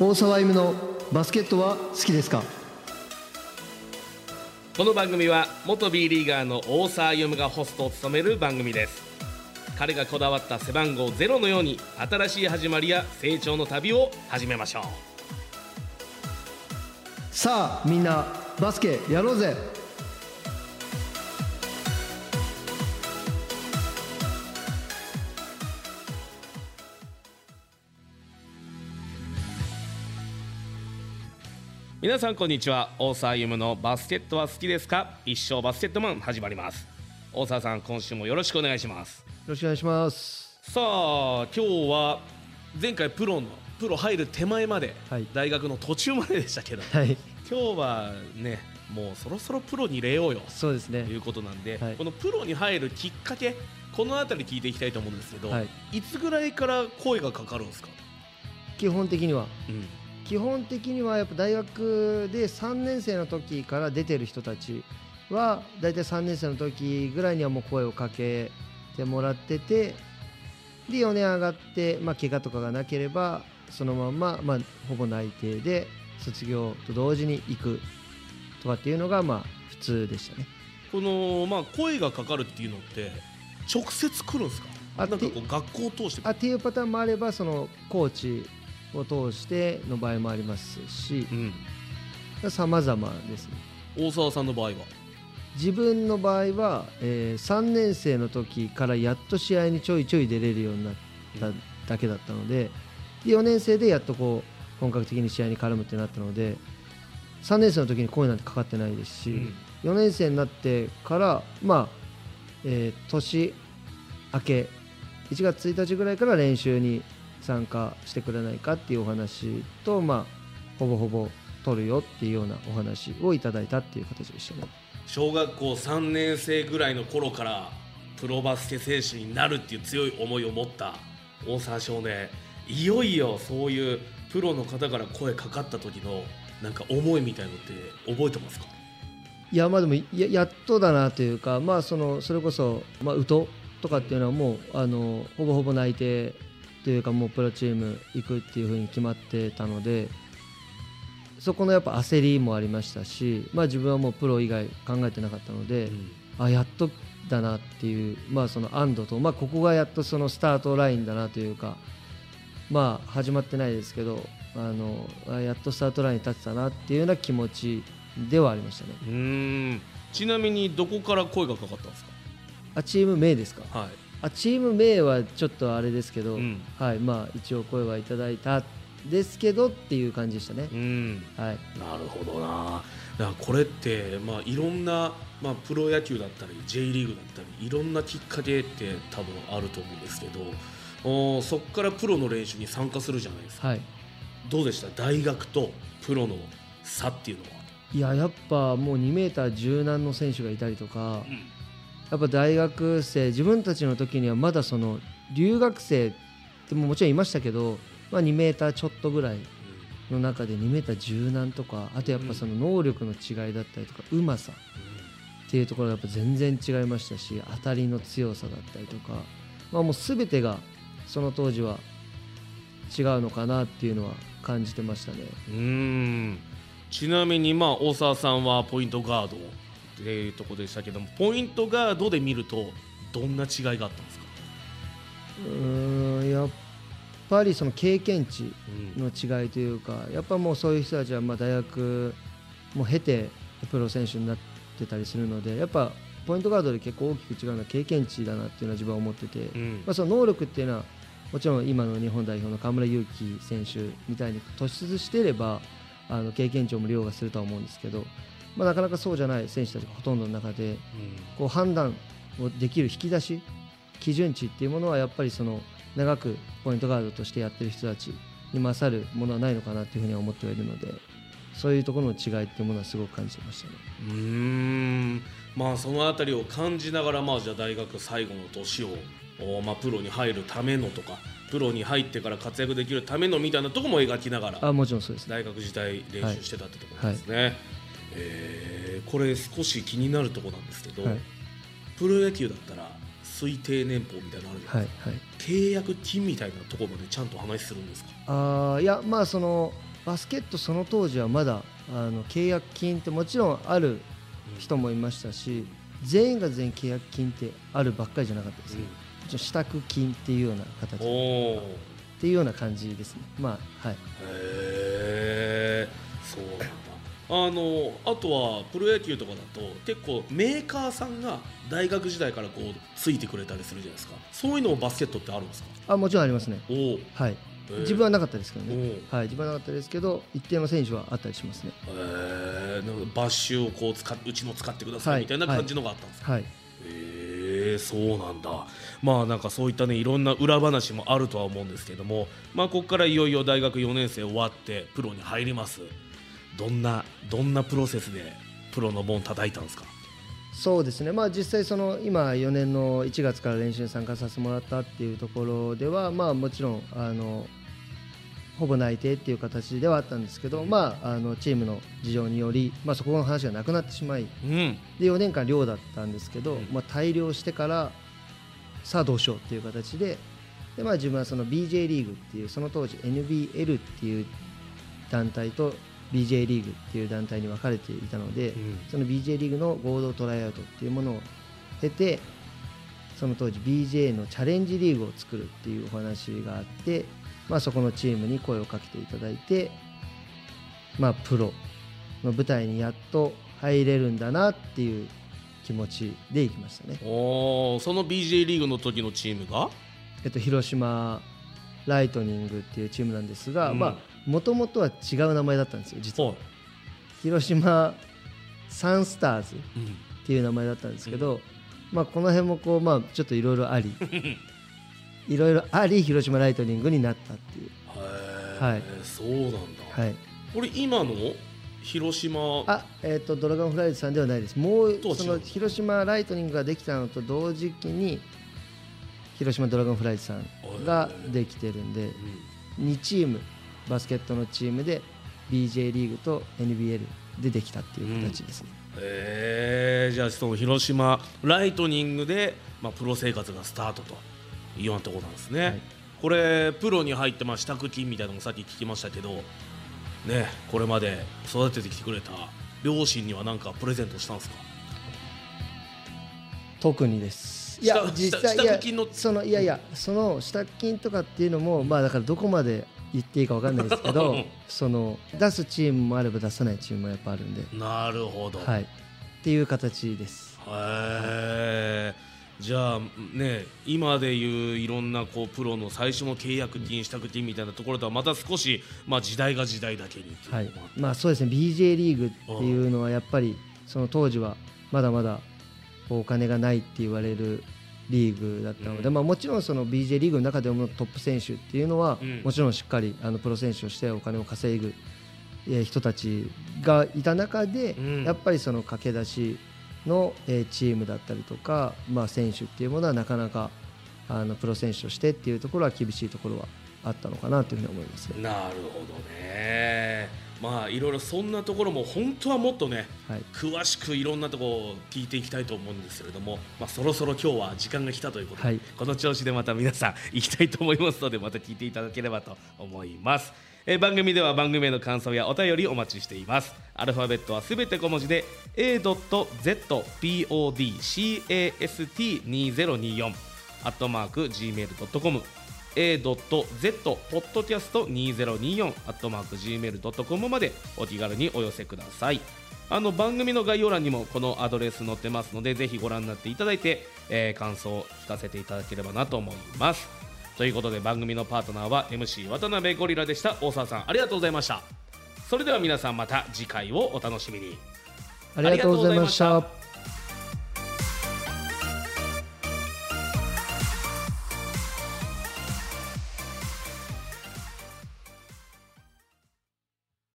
大沢歩のバスケットは好きですか？この番組は元 B リーガーの大沢歩がホストを務める番組です。彼がこだわった背番号ゼロのように新しい始まりや成長の旅を始めましょう。さあみんなバスケやろうぜ皆さんこんにちは。大沢歩のバスケットは好きですか？一生バスケットマン始まります。大沢さん今週もよろしくお願いします。よろしくお願いします。さあ今日は前回プロのプロ入る手前まで、はい。大学の途中まででしたけどはい。今日はねもうそろそろプロに入れようよ。そうですね。ということなんで、はい。このプロに入るきっかけこの辺り聞いていきたいと思うんですけど、はいい、つぐらいから声がかかるんですか、基本的にはうん基本的にはやっぱ大学で3年生の時から出てる人たちは大体3年生の時ぐらいにはもう声をかけてもらっててで4年上がって、まあ、怪我とかがなければそのまんま、まあ、ほぼ内定で卒業と同時に行くとかっていうのがまあ普通でしたね。この、まあ、声がかかるっていうのって直接来るんですか？あなんかこう学校を通してあっていうパターンもあればそのコーチを通しての場合もありますしうん、様々ですね。大沢さんの場合は？自分の場合は、えー3年生の時からやっと試合にちょいちょい出れるようになっただけだったのでで4年生でやっとこう本格的に試合に絡むってなったので3年生の時に声なんてかかってないですし、うん。4年生になってからまあ、えー年明け1月1日ぐらいから練習に参加してくれないかっていうお話とまあほぼほぼ取るよっていうようなお話をいただいたっていう形でしたね。小学校3年生ぐらいの頃からプロバスケ選手になるっていう強い思いを持った大沢少年いよいよそういうプロの方から声かかった時のなんか思いみたいのって覚えてますか？いやまあでもややっとだなというか、まあ、そのそれこそ、まあ、宇都とかっていうのはもうあのほぼほぼ内定というかもうプロチーム行くっていうふうに決まってたのでそこのやっぱ焦りもありましたし、まあ、自分はもうプロ以外考えてなかったので、あやっとだなっていう、まあ、その安堵と、まあ、ここがやっとそのスタートラインだなというか、まあ、始まってないですけどあのあやっとスタートラインに立ってたなっていうような気持ちではありましたね。うーん。ちなみにどこから声がかかったんですあチーム名ですかか？はいあチーム名はちょっとあれですけど、うん。はいまあ、一応声はいただいたですけどっていう感じでしたね。う。ん。はい、なるほどな。だからこれって、まあ、いろんな、まあ、プロ野球だったり J リーグだったりいろんなきっかけって多分あると思うんですけどおーそこからプロの練習に参加するじゃないですか。はい、どうでした？大学とプロの差っていうのは、いややっぱもう2メーター10何の選手がいたりとかやっぱ大学生自分たちの時にはまだその留学生ってももちろんいましたけど、まあ、2メーターちょっとぐらいの中で2メーター10何とかあとやっぱその能力の違いだったりとかうまさっていうところがやっぱ全然違いましたし当たりの強さだったりとか、まあ、もう全てがその当時は違うのかなっていうのは感じてましたね。うん。うんちなみに、まあ、大沢さんはポイントガードっていうところでしたけどもポイントガードで見るとどんな違いがあったんですか、うーんやっぱりその経験値うんの違いというかやっぱもうそういう人たちはまあ大学も経てプロ選手になってたりするのでやっぱポイントガードで結構大きく違うのは経験値だなっていうのは自分は思ってて、うん。まあ、その能力っていうのはもちろん今の日本代表の河村勇輝選手みたいに突出していればあの経験値をも凌駕するとは思うんですけど、まあ、なかなかそうじゃない選手たちがほとんどの中でこう判断をできる引き出し基準値っていうものはやっぱりその長くポイントガードとしてやってる人たちに勝るものはないのかなっていうふうには思ってはいるのでそういうところの違いっていうものはすごく感じてましたね。うーんまあそのあたりを感じながらまあじゃあ大学最後の年を、おまあ、プロに入るためのとかプロに入ってから活躍できるためのみたいなところも描きながらあもちろんそうですね。大学時代練習してたってところですね、えーこれ少し気になるところなんですけど、はい。プロ野球だったら推定年俸みたいなのあるじゃないですか、はいはい。契約金みたいなところまでちゃんと話するんですか？あーいやまあそのバスケットその当時はまだあの契約金ってもちろんある人もいましたし全員が全員契約金ってあるばっかりじゃなかったですね、うん、支度金っていうような形。っていうような感じですね。まあはい。へえそうなんだ。あのあとはプロ野球とかだと結構メーカーさんが大学時代からこうついてくれたりするじゃないですか。そういうのもバスケットってあるんですか？あもちろんありますね。はい。自分はなかったですけどね、はい、自分はなかったですけど一定の選手はあったりしますね。えー、バッシュをこう使うちの使ってくださいみたいな感じのがあったんですか、はい、はい、えー、そうなんだ。まあなんかそういったねいろんな裏話もあるとは思うんですけどもまあここからいよいよ大学4年生終わってプロに入ります。どんなどんなプロセスでプロの門叩いたんですか？そうですね、まあ、実際その今4年の1月から練習に参加させてもらったっていうところでは、まあ、もちろんあのほぼ内定っていう形ではあったんですけど、まあ、あのチームの事情により、まあ、そこの話がなくなってしまい、うん、で4年間寮だったんですけど、うん、まあ、大量してからさあどうしようっていう形でで、まあ、自分はその BJ リーグっていうその当時 NBL っていう団体と BJ リーグっていう団体に分かれていたので、うん、その BJ リーグの合同トライアウトっていうものを経てその当時 BJ のチャレンジリーグを作るっていうお話があってまあ、そこのチームに声をかけていただいて、まあ、プロの舞台にやっと入れるんだなっていう気持ちでいきましたね。おその BJ リーグの時のチームが、えっと、広島ライトニングっていうチームなんですがもともとは違う名前だったんですよ実は。広島サンスターズっていう名前だったんですけど、うん、まあ、この辺もこう、まあ、ちょっといろいろあり いろいろあり広島ライトニングになったっていう。はい。そうなんだ。はい。これ今の広島？あえっ、ー、とドラゴンフライズさんではないです。もうその広島ライトニングができたのと同時期に広島ドラゴンフライズさんができてるんで、うん、2チームバスケットのチームで BJ リーグと NBL でできたっていう形ですね、うん、えー、じゃあその広島ライトニングで、まあ、プロ生活がスタートというようなところなんですね、はい、これプロに入ってまあ支度金みたいなのもさっき聞きましたけどねこれまで育ててきてくれた両親には何かプレゼントしたんですか？特にです。いや実際いやそのいやいやその支度金とかっていうのもまあだからどこまで言っていいか分かんないですけど その出すチームもあれば出さないチームもやっぱあるんで。なるほど、はい、っていう形です。へえ、はいじゃあね今でいういろんなこうプロの最初の契約金支度金みたいなところとはまた少しまあ時代が時代だけにはい。まあそうですね。BJ リーグっていうのはやっぱりその当時はまだまだお金がないって言われるリーグだったので、うん、まあ、もちろんその BJ リーグの中でもトップ選手っていうのは、うん、もちろんしっかりあのプロ選手としてお金を稼ぐ人たちがいた中で、うん、やっぱりその駆け出しの、えチームだったりとか、まあ、選手っていうものはなかなかあのプロ選手としてっていうところは厳しいところはあったのかなというふうに思います、なるほどね。まあいろいろそんなところも本当はもっとね、はい、詳しくいろんなところを聞いていきたいと思うんですけれども、まあ、そろそろ今日は時間が来たということで、はい、この調子でまた皆さん行きたいと思いますのでまた聞いていただければと思います。え番組では番組への感想やお便りお待ちしています。アルファベットはすべて小文字で a.zpodcast2024 アットマーク gmail.com a.zpodcast2024 アットマーク gmail.com までお気軽にお寄せください。あの番組の概要欄にもこのアドレス載ってますのでぜひご覧になっていただいて、えー、感想を聞かせていただければなと思います。ということで番組のパートナーは MC 渡辺ゴリラでした。大沢さんありがとうございました。それでは皆さんまた次回をお楽しみに。ありがとうございました。